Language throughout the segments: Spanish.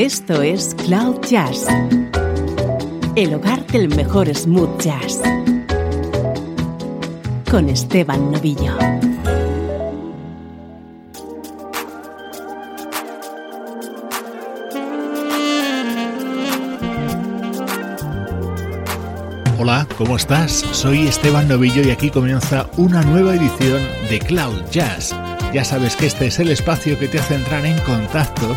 Esto es Cloud Jazz, el hogar del mejor smooth jazz, con Esteban Novillo. Hola, ¿cómo estás? Soy Esteban Novillo y aquí comienza una nueva edición de Cloud Jazz. Ya sabes que este es el espacio que te hace entrar en contacto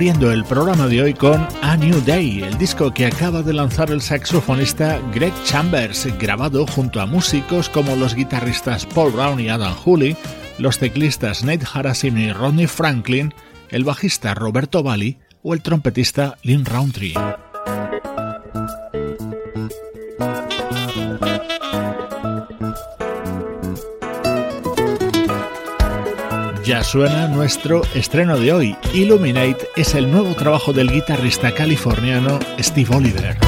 El programa de hoy con A New Day, el disco que acaba de lanzar el saxofonista Greg Chambers, grabado junto a músicos como los guitarristas Paul Brown y Adam Hooley, los teclistas Nate Harasim y Rodney Franklin, el bajista Roberto Valli o el trompetista Lynn Roundtree. Ya suena nuestro estreno de hoy. Illuminate es el nuevo trabajo del guitarrista californiano Steve Oliver.